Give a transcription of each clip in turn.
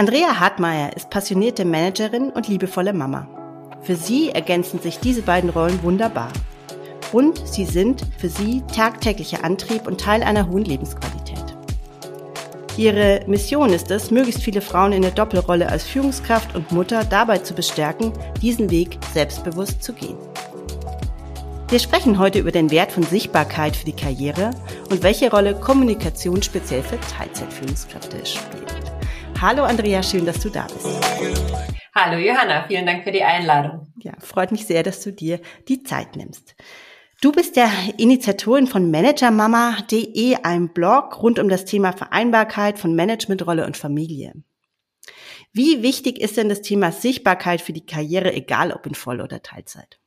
Andrea Hartmeier ist passionierte Managerin und liebevolle Mama. Für sie ergänzen sich diese beiden Rollen wunderbar. Und sie sind für sie tagtäglicher Antrieb und Teil einer hohen Lebensqualität. Ihre Mission ist es, möglichst viele Frauen in der Doppelrolle als Führungskraft und Mutter dabei zu bestärken, diesen Weg selbstbewusst zu gehen. Wir sprechen heute über den Wert von Sichtbarkeit für die Karriere und welche Rolle Kommunikation speziell für Teilzeitführungskräfte spielt. Hallo Andrea, schön, dass du da bist. Hallo Johanna, vielen Dank für die Einladung. Ja, freut mich sehr, dass du dir die Zeit nimmst. Du bist der Initiatorin von managermama.de, einem Blog rund um das Thema Vereinbarkeit von Managementrolle und Familie. Wie wichtig ist denn das Thema Sichtbarkeit für die Karriere, egal ob in Voll- oder Teilzeit?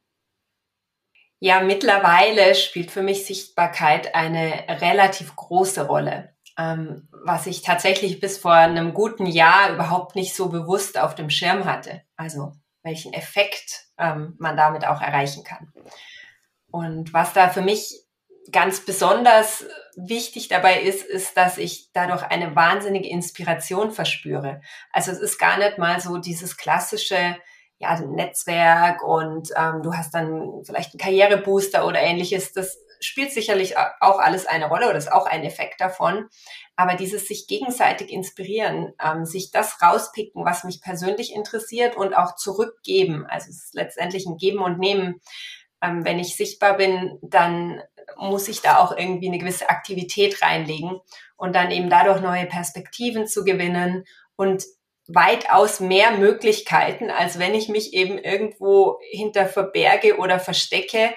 Ja, mittlerweile spielt für mich Sichtbarkeit eine relativ große Rolle, ähm, was ich tatsächlich bis vor einem guten Jahr überhaupt nicht so bewusst auf dem Schirm hatte. Also welchen Effekt ähm, man damit auch erreichen kann. Und was da für mich ganz besonders wichtig dabei ist, ist, dass ich dadurch eine wahnsinnige Inspiration verspüre. Also es ist gar nicht mal so dieses klassische ja, Netzwerk und ähm, du hast dann vielleicht einen Karrierebooster oder ähnliches. Das spielt sicherlich auch alles eine Rolle oder ist auch ein Effekt davon. Aber dieses sich gegenseitig inspirieren, ähm, sich das rauspicken, was mich persönlich interessiert und auch zurückgeben. Also es ist letztendlich ein Geben und Nehmen ähm, wenn ich sichtbar bin, dann muss ich da auch irgendwie eine gewisse Aktivität reinlegen und dann eben dadurch neue Perspektiven zu gewinnen und weitaus mehr Möglichkeiten, als wenn ich mich eben irgendwo hinter verberge oder verstecke.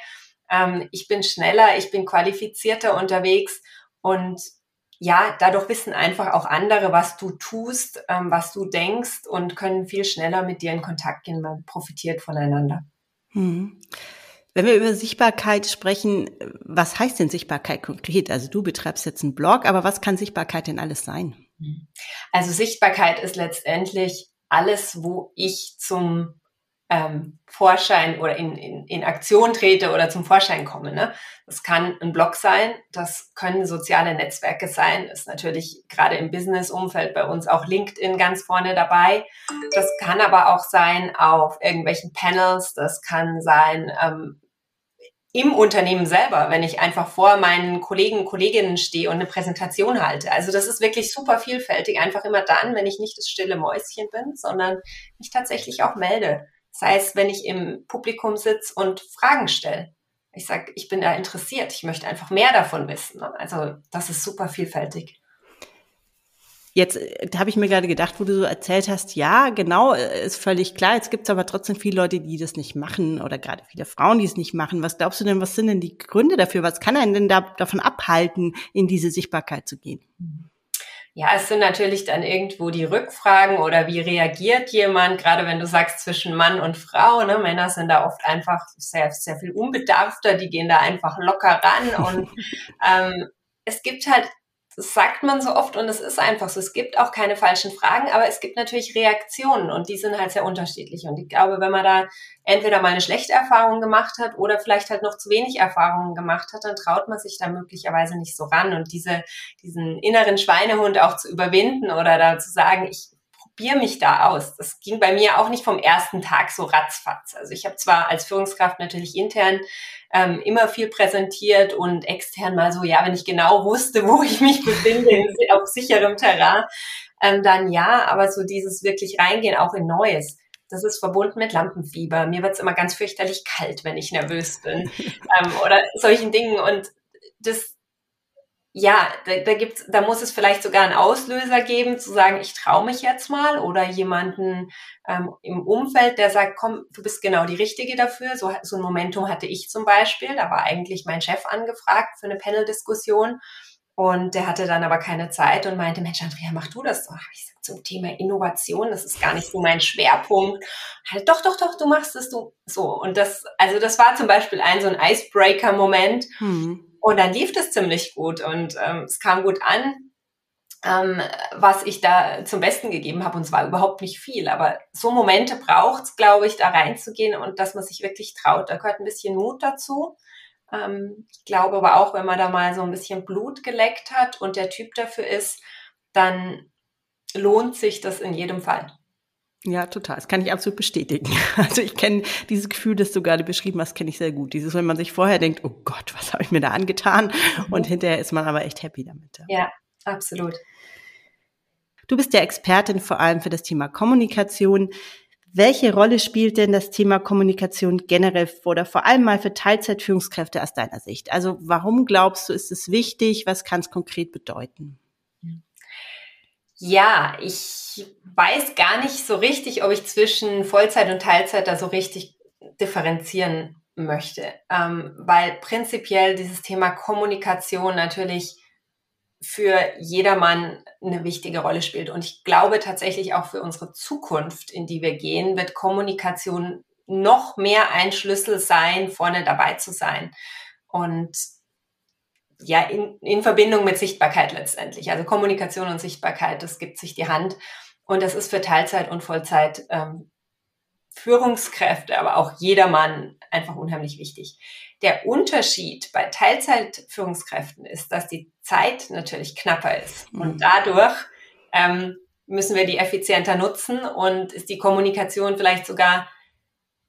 Ähm, ich bin schneller, ich bin qualifizierter unterwegs und ja, dadurch wissen einfach auch andere, was du tust, ähm, was du denkst und können viel schneller mit dir in Kontakt gehen. Man profitiert voneinander. Hm. Wenn wir über Sichtbarkeit sprechen, was heißt denn Sichtbarkeit konkret? Also du betreibst jetzt einen Blog, aber was kann Sichtbarkeit denn alles sein? Also Sichtbarkeit ist letztendlich alles, wo ich zum ähm, Vorschein oder in, in, in Aktion trete oder zum Vorschein komme. Ne? Das kann ein Blog sein, das können soziale Netzwerke sein, ist natürlich gerade im Business-Umfeld bei uns auch LinkedIn ganz vorne dabei. Das kann aber auch sein auf irgendwelchen Panels, das kann sein ähm, im Unternehmen selber, wenn ich einfach vor meinen Kollegen Kolleginnen stehe und eine Präsentation halte. Also das ist wirklich super vielfältig, einfach immer dann, wenn ich nicht das stille Mäuschen bin, sondern mich tatsächlich auch melde. Das heißt, wenn ich im Publikum sitze und Fragen stelle. Ich sage, ich bin da interessiert, ich möchte einfach mehr davon wissen. Also das ist super vielfältig. Jetzt äh, habe ich mir gerade gedacht, wo du so erzählt hast, ja, genau, äh, ist völlig klar. Jetzt gibt es aber trotzdem viele Leute, die das nicht machen oder gerade viele Frauen, die es nicht machen. Was glaubst du denn, was sind denn die Gründe dafür? Was kann einen denn da, davon abhalten, in diese Sichtbarkeit zu gehen? Ja, es sind natürlich dann irgendwo die Rückfragen oder wie reagiert jemand, gerade wenn du sagst zwischen Mann und Frau. Ne? Männer sind da oft einfach sehr, sehr viel unbedarfter, die gehen da einfach locker ran und ähm, es gibt halt das sagt man so oft und es ist einfach so. Es gibt auch keine falschen Fragen, aber es gibt natürlich Reaktionen und die sind halt sehr unterschiedlich. Und ich glaube, wenn man da entweder mal eine schlechte Erfahrung gemacht hat oder vielleicht halt noch zu wenig Erfahrungen gemacht hat, dann traut man sich da möglicherweise nicht so ran. Und diese, diesen inneren Schweinehund auch zu überwinden oder da zu sagen, ich probiere mich da aus. Das ging bei mir auch nicht vom ersten Tag so ratzfatz. Also ich habe zwar als Führungskraft natürlich intern ähm, immer viel präsentiert und extern mal so, ja, wenn ich genau wusste, wo ich mich befinde, auf sicherem Terrain, ähm, dann ja, aber so dieses wirklich reingehen, auch in Neues. Das ist verbunden mit Lampenfieber. Mir wird's immer ganz fürchterlich kalt, wenn ich nervös bin. ähm, oder solchen Dingen. Und das ja, da, da gibt's, da muss es vielleicht sogar einen Auslöser geben, zu sagen, ich traue mich jetzt mal, oder jemanden ähm, im Umfeld, der sagt, komm, du bist genau die Richtige dafür. So, so ein Momentum hatte ich zum Beispiel. Da war eigentlich mein Chef angefragt für eine Panel-Diskussion. Und der hatte dann aber keine Zeit und meinte, Mensch, Andrea, mach du das doch. Ich sag, zum Thema Innovation, das ist gar nicht so mein Schwerpunkt. Halt, doch, doch, doch, du machst es, du. So. Und das, also das war zum Beispiel ein so ein Icebreaker-Moment. Hm und dann lief das ziemlich gut und ähm, es kam gut an, ähm, was ich da zum Besten gegeben habe. Und es war überhaupt nicht viel. Aber so Momente braucht es, glaube ich, da reinzugehen und dass man sich wirklich traut. Da gehört ein bisschen Mut dazu. Ähm, ich glaube aber auch, wenn man da mal so ein bisschen Blut geleckt hat und der Typ dafür ist, dann lohnt sich das in jedem Fall. Ja, total. Das kann ich absolut bestätigen. Also ich kenne dieses Gefühl, das du gerade beschrieben hast, kenne ich sehr gut. Dieses, wenn man sich vorher denkt, oh Gott, was habe ich mir da angetan? Mhm. Und hinterher ist man aber echt happy damit. Ja, absolut. Du bist ja Expertin vor allem für das Thema Kommunikation. Welche Rolle spielt denn das Thema Kommunikation generell oder vor allem mal für Teilzeitführungskräfte aus deiner Sicht? Also warum glaubst du, ist es wichtig? Was kann es konkret bedeuten? Ja, ich weiß gar nicht so richtig, ob ich zwischen Vollzeit und Teilzeit da so richtig differenzieren möchte, ähm, weil prinzipiell dieses Thema Kommunikation natürlich für jedermann eine wichtige Rolle spielt. Und ich glaube tatsächlich auch für unsere Zukunft, in die wir gehen, wird Kommunikation noch mehr ein Schlüssel sein, vorne dabei zu sein. Und ja, in, in Verbindung mit Sichtbarkeit letztendlich. Also Kommunikation und Sichtbarkeit, das gibt sich die Hand. Und das ist für Teilzeit und Vollzeit ähm, Führungskräfte, aber auch jedermann einfach unheimlich wichtig. Der Unterschied bei Teilzeitführungskräften ist, dass die Zeit natürlich knapper ist. Mhm. Und dadurch ähm, müssen wir die effizienter nutzen und ist die Kommunikation vielleicht sogar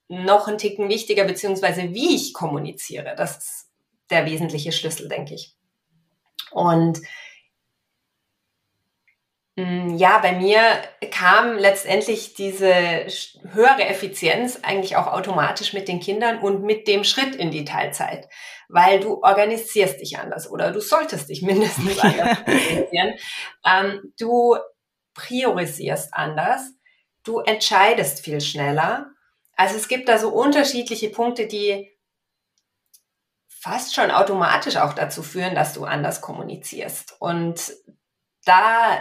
noch ein Ticken wichtiger, beziehungsweise wie ich kommuniziere. Das ist der wesentliche Schlüssel, denke ich. Und Mm, ja, bei mir kam letztendlich diese höhere Effizienz eigentlich auch automatisch mit den Kindern und mit dem Schritt in die Teilzeit, weil du organisierst dich anders oder du solltest dich mindestens anders organisieren. Ähm, du priorisierst anders, du entscheidest viel schneller. Also es gibt da so unterschiedliche Punkte, die fast schon automatisch auch dazu führen, dass du anders kommunizierst. Und da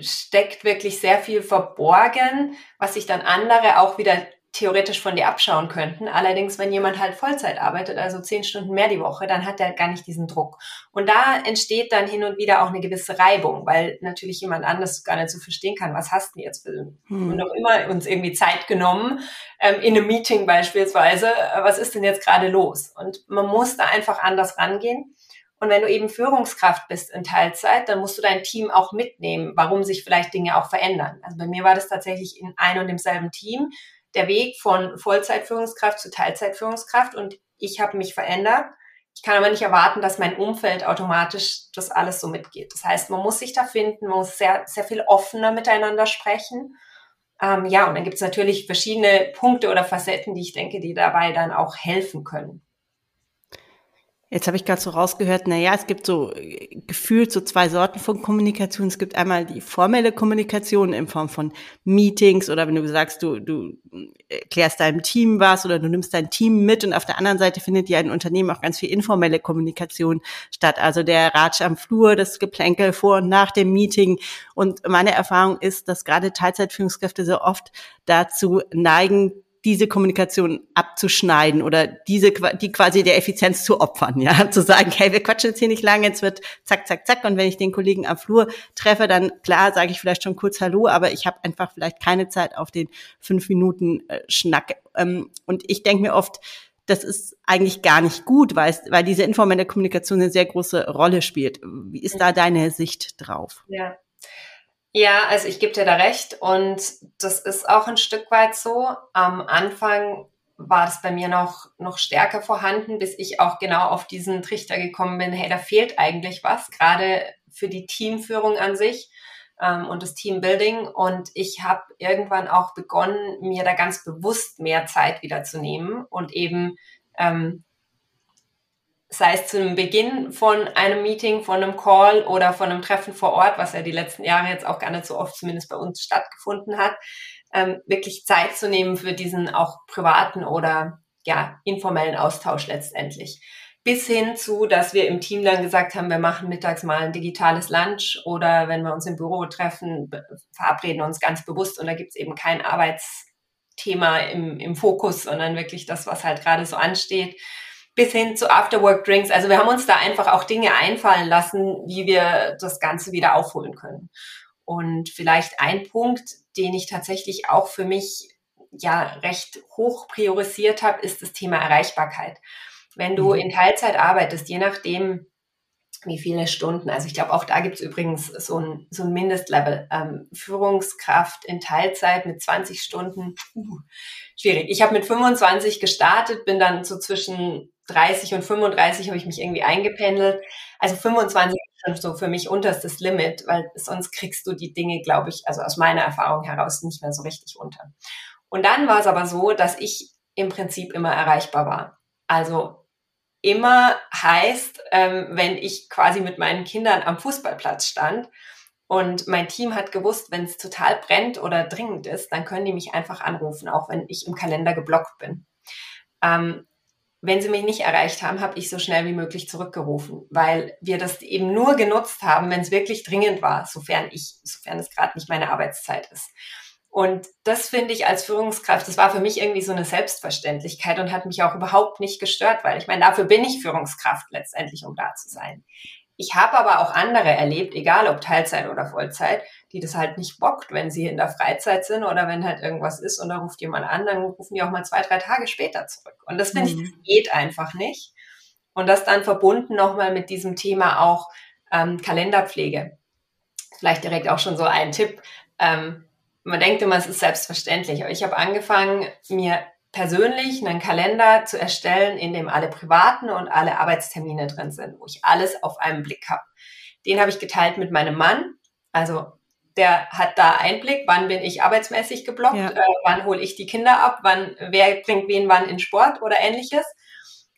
steckt wirklich sehr viel verborgen, was sich dann andere auch wieder theoretisch von dir abschauen könnten. Allerdings, wenn jemand halt Vollzeit arbeitet, also zehn Stunden mehr die Woche, dann hat er gar nicht diesen Druck. Und da entsteht dann hin und wieder auch eine gewisse Reibung, weil natürlich jemand anders gar nicht so verstehen kann, was hast du jetzt für hm. und auch immer uns irgendwie Zeit genommen, ähm, in einem Meeting beispielsweise, was ist denn jetzt gerade los? Und man muss da einfach anders rangehen. Und wenn du eben Führungskraft bist in Teilzeit, dann musst du dein Team auch mitnehmen, warum sich vielleicht Dinge auch verändern. Also bei mir war das tatsächlich in ein und demselben Team der Weg von Vollzeitführungskraft zu Teilzeitführungskraft und ich habe mich verändert. Ich kann aber nicht erwarten, dass mein Umfeld automatisch das alles so mitgeht. Das heißt, man muss sich da finden, man muss sehr, sehr viel offener miteinander sprechen. Ähm, ja, und dann gibt es natürlich verschiedene Punkte oder Facetten, die ich denke, die dabei dann auch helfen können. Jetzt habe ich gerade so rausgehört, na ja, es gibt so äh, gefühlt so zwei Sorten von Kommunikation. Es gibt einmal die formelle Kommunikation in Form von Meetings oder wenn du sagst, du, du erklärst deinem Team was oder du nimmst dein Team mit und auf der anderen Seite findet ja in Unternehmen auch ganz viel informelle Kommunikation statt. Also der Ratsch am Flur, das Geplänkel vor und nach dem Meeting. Und meine Erfahrung ist, dass gerade Teilzeitführungskräfte so oft dazu neigen, diese Kommunikation abzuschneiden oder diese, die quasi der Effizienz zu opfern, ja, zu sagen, hey, wir quatschen jetzt hier nicht lange, jetzt wird zack, zack, zack und wenn ich den Kollegen am Flur treffe, dann klar sage ich vielleicht schon kurz Hallo, aber ich habe einfach vielleicht keine Zeit auf den fünf Minuten äh, Schnack ähm, und ich denke mir oft, das ist eigentlich gar nicht gut, weil, weil diese informelle Kommunikation eine sehr große Rolle spielt. Wie ist da deine Sicht drauf? Ja, ja, also ich gebe dir da recht und das ist auch ein Stück weit so. Am Anfang war das bei mir noch, noch stärker vorhanden, bis ich auch genau auf diesen Trichter gekommen bin, hey, da fehlt eigentlich was, gerade für die Teamführung an sich ähm, und das Teambuilding. Und ich habe irgendwann auch begonnen, mir da ganz bewusst mehr Zeit wieder zu nehmen und eben ähm, sei es zu einem Beginn von einem Meeting, von einem Call oder von einem Treffen vor Ort, was ja die letzten Jahre jetzt auch gar nicht so oft zumindest bei uns stattgefunden hat, ähm, wirklich Zeit zu nehmen für diesen auch privaten oder ja informellen Austausch letztendlich. Bis hin zu, dass wir im Team dann gesagt haben, wir machen mittags mal ein digitales Lunch oder wenn wir uns im Büro treffen, verabreden uns ganz bewusst und da gibt es eben kein Arbeitsthema im, im Fokus, sondern wirklich das, was halt gerade so ansteht bis hin zu Afterwork-Drinks. Also wir haben uns da einfach auch Dinge einfallen lassen, wie wir das Ganze wieder aufholen können. Und vielleicht ein Punkt, den ich tatsächlich auch für mich ja recht hoch priorisiert habe, ist das Thema Erreichbarkeit. Wenn du mhm. in Teilzeit arbeitest, je nachdem, wie viele Stunden. Also ich glaube, auch da gibt es übrigens so ein, so ein Mindestlevel. Ähm, Führungskraft in Teilzeit mit 20 Stunden, uh, schwierig. Ich habe mit 25 gestartet, bin dann so zwischen 30 und 35 habe ich mich irgendwie eingependelt. Also 25 ist schon so für mich unterstes Limit, weil sonst kriegst du die Dinge, glaube ich, also aus meiner Erfahrung heraus nicht mehr so richtig unter. Und dann war es aber so, dass ich im Prinzip immer erreichbar war. Also immer heißt, ähm, wenn ich quasi mit meinen Kindern am Fußballplatz stand und mein Team hat gewusst, wenn es total brennt oder dringend ist, dann können die mich einfach anrufen, auch wenn ich im Kalender geblockt bin. Ähm, wenn sie mich nicht erreicht haben, habe ich so schnell wie möglich zurückgerufen, weil wir das eben nur genutzt haben, wenn es wirklich dringend war, sofern ich, sofern es gerade nicht meine Arbeitszeit ist. Und das finde ich als Führungskraft, das war für mich irgendwie so eine Selbstverständlichkeit und hat mich auch überhaupt nicht gestört, weil ich meine, dafür bin ich Führungskraft letztendlich, um da zu sein. Ich habe aber auch andere erlebt, egal ob Teilzeit oder Vollzeit, die das halt nicht bockt, wenn sie in der Freizeit sind oder wenn halt irgendwas ist und da ruft jemand an, dann rufen die auch mal zwei, drei Tage später zurück. Und das finde mhm. ich, das geht einfach nicht. Und das dann verbunden nochmal mit diesem Thema auch ähm, Kalenderpflege. Vielleicht direkt auch schon so ein Tipp. Ähm, man denkt immer, es ist selbstverständlich, aber ich habe angefangen, mir persönlich einen Kalender zu erstellen, in dem alle privaten und alle Arbeitstermine drin sind, wo ich alles auf einen Blick habe. Den habe ich geteilt mit meinem Mann. Also der hat da Einblick, wann bin ich arbeitsmäßig geblockt, ja. äh, wann hole ich die Kinder ab, wann wer bringt wen wann in Sport oder ähnliches.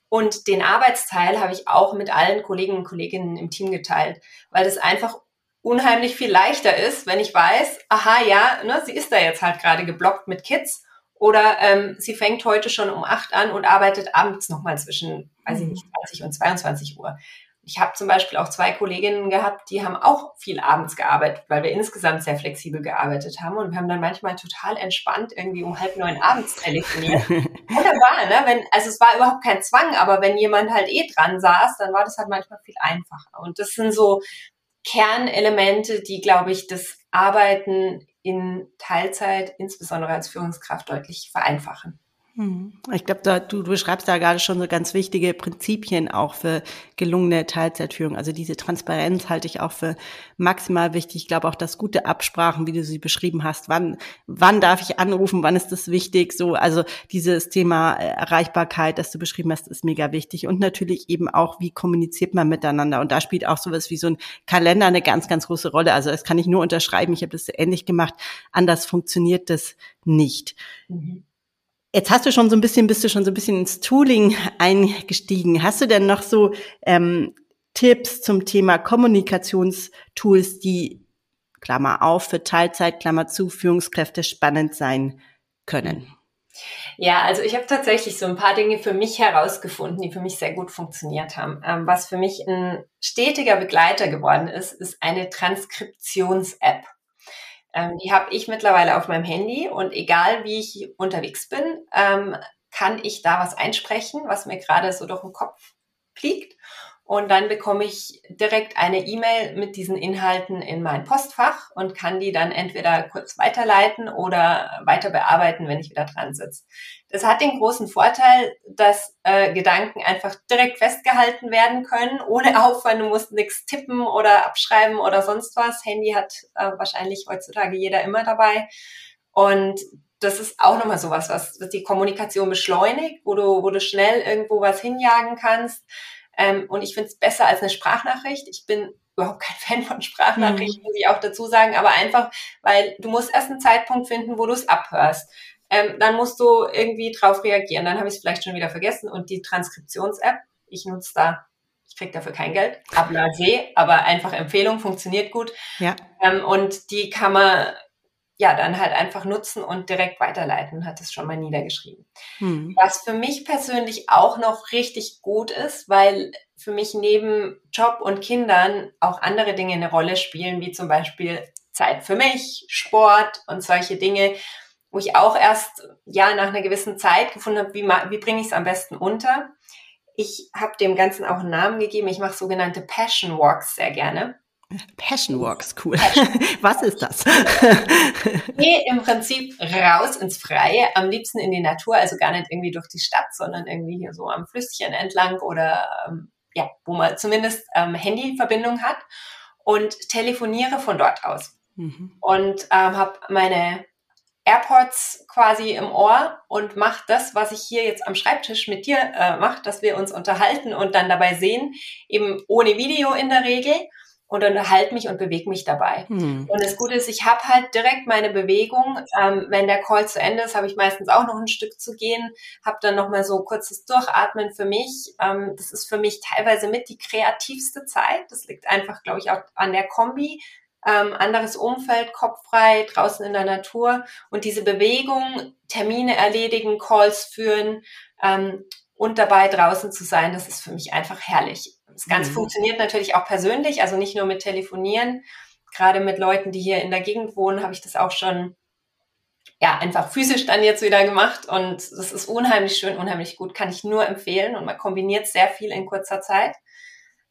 Und den Arbeitsteil habe ich auch mit allen Kollegen und Kolleginnen im Team geteilt, weil das einfach unheimlich viel leichter ist, wenn ich weiß, aha, ja, ne, sie ist da jetzt halt gerade geblockt mit Kids oder ähm, sie fängt heute schon um acht an und arbeitet abends nochmal zwischen, weiß ich nicht, 20 und 22 Uhr. Ich habe zum Beispiel auch zwei Kolleginnen gehabt, die haben auch viel abends gearbeitet, weil wir insgesamt sehr flexibel gearbeitet haben und wir haben dann manchmal total entspannt irgendwie um halb neun abends telefoniert. Wunderbar, ne? Wenn, also es war überhaupt kein Zwang, aber wenn jemand halt eh dran saß, dann war das halt manchmal viel einfacher. Und das sind so Kernelemente, die, glaube ich, das Arbeiten in Teilzeit, insbesondere als Führungskraft, deutlich vereinfachen. Hm. Ich glaube, du, du beschreibst da gerade schon so ganz wichtige Prinzipien auch für gelungene Teilzeitführung. Also diese Transparenz halte ich auch für maximal wichtig. Ich glaube auch, dass gute Absprachen, wie du sie beschrieben hast, wann, wann darf ich anrufen, wann ist das wichtig, so, also dieses Thema äh, Erreichbarkeit, das du beschrieben hast, ist mega wichtig. Und natürlich eben auch, wie kommuniziert man miteinander. Und da spielt auch sowas wie so ein Kalender eine ganz, ganz große Rolle. Also das kann ich nur unterschreiben. Ich habe das ähnlich gemacht. Anders funktioniert das nicht. Mhm. Jetzt hast du schon so ein bisschen, bist du schon so ein bisschen ins Tooling eingestiegen. Hast du denn noch so ähm, Tipps zum Thema Kommunikationstools, die Klammer auf für Teilzeit, Klammer zu, Führungskräfte spannend sein können? Ja, also ich habe tatsächlich so ein paar Dinge für mich herausgefunden, die für mich sehr gut funktioniert haben. Ähm, was für mich ein stetiger Begleiter geworden ist, ist eine Transkriptions-App. Ähm, die habe ich mittlerweile auf meinem Handy und egal wie ich unterwegs bin, ähm, kann ich da was einsprechen, was mir gerade so durch den Kopf fliegt. Und dann bekomme ich direkt eine E-Mail mit diesen Inhalten in mein Postfach und kann die dann entweder kurz weiterleiten oder weiter bearbeiten, wenn ich wieder dran sitze. Das hat den großen Vorteil, dass äh, Gedanken einfach direkt festgehalten werden können, ohne Aufwand. Du musst nichts tippen oder abschreiben oder sonst was. Handy hat äh, wahrscheinlich heutzutage jeder immer dabei. Und das ist auch nochmal sowas, was, was die Kommunikation beschleunigt, wo du, wo du schnell irgendwo was hinjagen kannst ähm, und ich finde es besser als eine Sprachnachricht. Ich bin überhaupt kein Fan von Sprachnachrichten, mhm. muss ich auch dazu sagen, aber einfach, weil du musst erst einen Zeitpunkt finden, wo du es abhörst. Ähm, dann musst du irgendwie drauf reagieren. Dann habe ich es vielleicht schon wieder vergessen. Und die Transkriptions-App, ich nutze da, ich krieg dafür kein Geld, Ablase, aber einfach Empfehlung, funktioniert gut. Ja. Ähm, und die kann man ja, dann halt einfach nutzen und direkt weiterleiten, hat es schon mal niedergeschrieben. Hm. Was für mich persönlich auch noch richtig gut ist, weil für mich neben Job und Kindern auch andere Dinge eine Rolle spielen, wie zum Beispiel Zeit für mich, Sport und solche Dinge, wo ich auch erst ja nach einer gewissen Zeit gefunden habe, wie, wie bringe ich es am besten unter. Ich habe dem Ganzen auch einen Namen gegeben. Ich mache sogenannte Passion Walks sehr gerne. Passion Walks, cool. Was ist das? Geh im Prinzip raus ins Freie, am liebsten in die Natur, also gar nicht irgendwie durch die Stadt, sondern irgendwie hier so am Flüsschen entlang oder ähm, ja, wo man zumindest ähm, Handyverbindung hat und telefoniere von dort aus. Mhm. Und ähm, habe meine AirPods quasi im Ohr und mache das, was ich hier jetzt am Schreibtisch mit dir äh, mache, dass wir uns unterhalten und dann dabei sehen, eben ohne Video in der Regel und unterhalte mich und bewege mich dabei. Hm. Und das Gute ist, ich habe halt direkt meine Bewegung. Ähm, wenn der Call zu Ende ist, habe ich meistens auch noch ein Stück zu gehen, habe dann noch mal so kurzes Durchatmen für mich. Ähm, das ist für mich teilweise mit die kreativste Zeit. Das liegt einfach, glaube ich, auch an der Kombi ähm, anderes Umfeld, kopffrei, draußen in der Natur und diese Bewegung, Termine erledigen, Calls führen ähm, und dabei draußen zu sein, das ist für mich einfach herrlich. Das Ganze mhm. funktioniert natürlich auch persönlich, also nicht nur mit Telefonieren. Gerade mit Leuten, die hier in der Gegend wohnen, habe ich das auch schon ja, einfach physisch dann jetzt wieder gemacht und das ist unheimlich schön, unheimlich gut, kann ich nur empfehlen und man kombiniert sehr viel in kurzer Zeit.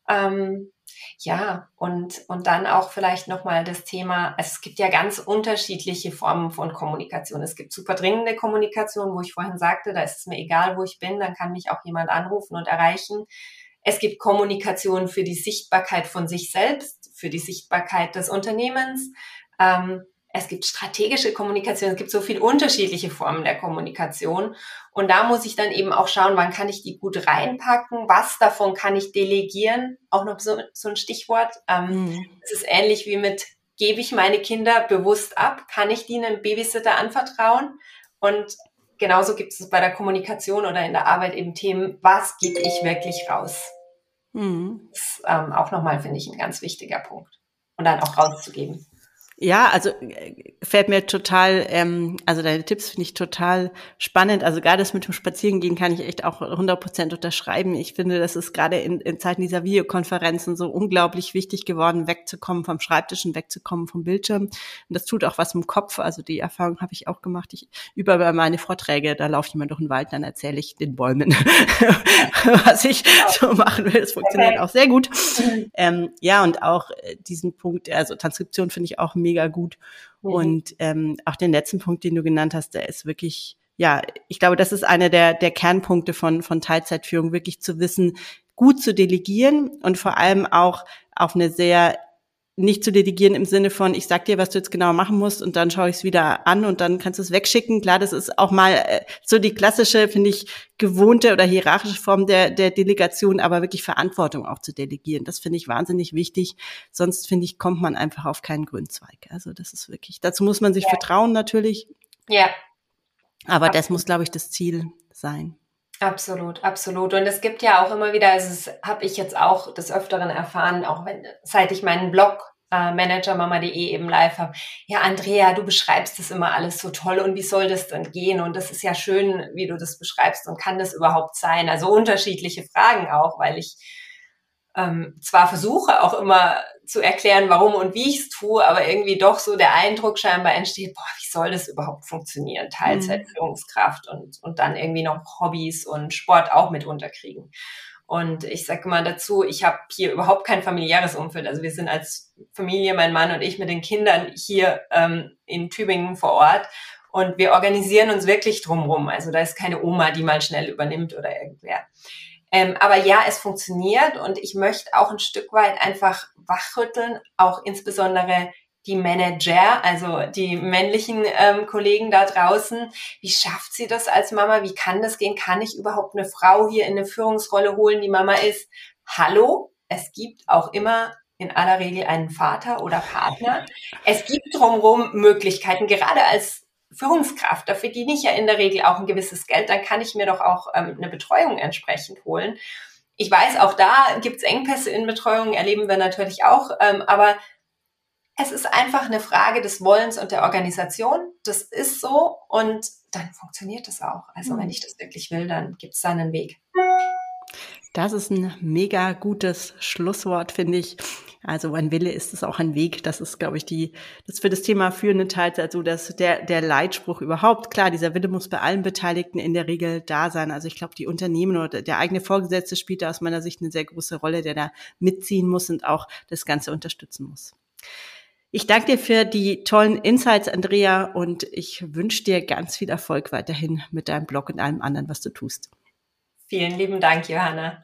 Ähm, ja, und, und dann auch vielleicht nochmal das Thema, also es gibt ja ganz unterschiedliche Formen von Kommunikation. Es gibt super dringende Kommunikation, wo ich vorhin sagte, da ist es mir egal, wo ich bin, dann kann mich auch jemand anrufen und erreichen. Es gibt Kommunikation für die Sichtbarkeit von sich selbst, für die Sichtbarkeit des Unternehmens. Ähm, es gibt strategische Kommunikation, es gibt so viele unterschiedliche Formen der Kommunikation. Und da muss ich dann eben auch schauen, wann kann ich die gut reinpacken, was davon kann ich delegieren. Auch noch so, so ein Stichwort. Ähm, mhm. Es ist ähnlich wie mit, gebe ich meine Kinder bewusst ab? Kann ich die einem Babysitter anvertrauen? Und genauso gibt es bei der Kommunikation oder in der Arbeit eben Themen, was gebe ich wirklich raus? Mhm. Das ist ähm, auch nochmal, finde ich, ein ganz wichtiger Punkt. Und dann auch rauszugeben. Ja, also äh, fällt mir total, ähm, also deine Tipps finde ich total spannend. Also gerade das mit dem Spazierengehen kann ich echt auch 100 Prozent unterschreiben. Ich finde, das ist gerade in, in Zeiten dieser Videokonferenzen so unglaublich wichtig geworden, wegzukommen vom Schreibtisch und wegzukommen vom Bildschirm. Und das tut auch was im Kopf. Also die Erfahrung habe ich auch gemacht. Ich über meine Vorträge, da laufe ich immer durch den Wald, dann erzähle ich den Bäumen, was ich so machen will. Das funktioniert okay. auch sehr gut. Ähm, ja, und auch äh, diesen Punkt, also Transkription finde ich auch mega mega gut. Mhm. Und ähm, auch den letzten Punkt, den du genannt hast, der ist wirklich, ja, ich glaube, das ist einer der, der Kernpunkte von, von Teilzeitführung, wirklich zu wissen, gut zu delegieren und vor allem auch auf eine sehr nicht zu delegieren im Sinne von, ich sag dir, was du jetzt genau machen musst und dann schaue ich es wieder an und dann kannst du es wegschicken. Klar, das ist auch mal äh, so die klassische, finde ich, gewohnte oder hierarchische Form der, der Delegation, aber wirklich Verantwortung auch zu delegieren. Das finde ich wahnsinnig wichtig. Sonst, finde ich, kommt man einfach auf keinen Grünzweig. Also das ist wirklich, dazu muss man sich ja. vertrauen natürlich. Ja. Aber Absolut. das muss, glaube ich, das Ziel sein. Absolut, absolut. Und es gibt ja auch immer wieder, also das habe ich jetzt auch des Öfteren erfahren, auch wenn, seit ich meinen Blog äh, managermama.de eben live habe. Ja, Andrea, du beschreibst das immer alles so toll und wie soll das denn gehen? Und das ist ja schön, wie du das beschreibst und kann das überhaupt sein? Also unterschiedliche Fragen auch, weil ich ähm, zwar versuche auch immer zu erklären, warum und wie ich es tue, aber irgendwie doch so der Eindruck scheinbar entsteht, boah, wie soll das überhaupt funktionieren? Teilzeitführungskraft mhm. und, und dann irgendwie noch Hobbys und Sport auch mit unterkriegen. Und ich sage mal dazu, ich habe hier überhaupt kein familiäres Umfeld. Also wir sind als Familie, mein Mann und ich mit den Kindern hier ähm, in Tübingen vor Ort. Und wir organisieren uns wirklich drumrum. Also da ist keine Oma, die mal schnell übernimmt oder irgendwer. Ähm, aber ja, es funktioniert und ich möchte auch ein Stück weit einfach wachrütteln, auch insbesondere die Manager, also die männlichen ähm, Kollegen da draußen. Wie schafft sie das als Mama? Wie kann das gehen? Kann ich überhaupt eine Frau hier in eine Führungsrolle holen, die Mama ist? Hallo, es gibt auch immer in aller Regel einen Vater oder Partner. Es gibt drumherum Möglichkeiten, gerade als Führungskraft, dafür diene ich ja in der Regel auch ein gewisses Geld, dann kann ich mir doch auch ähm, eine Betreuung entsprechend holen. Ich weiß, auch da gibt es Engpässe in Betreuung, erleben wir natürlich auch, ähm, aber es ist einfach eine Frage des Wollens und der Organisation. Das ist so und dann funktioniert es auch. Also wenn mhm. ich das wirklich will, dann gibt es da einen Weg. Das ist ein mega gutes Schlusswort, finde ich. Also ein Wille ist es auch ein Weg. Das ist, glaube ich, die, das für das Thema führende Teilzeit so, dass der, der Leitspruch überhaupt, klar, dieser Wille muss bei allen Beteiligten in der Regel da sein. Also ich glaube, die Unternehmen oder der eigene Vorgesetzte spielt da aus meiner Sicht eine sehr große Rolle, der da mitziehen muss und auch das Ganze unterstützen muss. Ich danke dir für die tollen Insights, Andrea, und ich wünsche dir ganz viel Erfolg weiterhin mit deinem Blog und allem anderen, was du tust. Vielen lieben Dank, Johanna.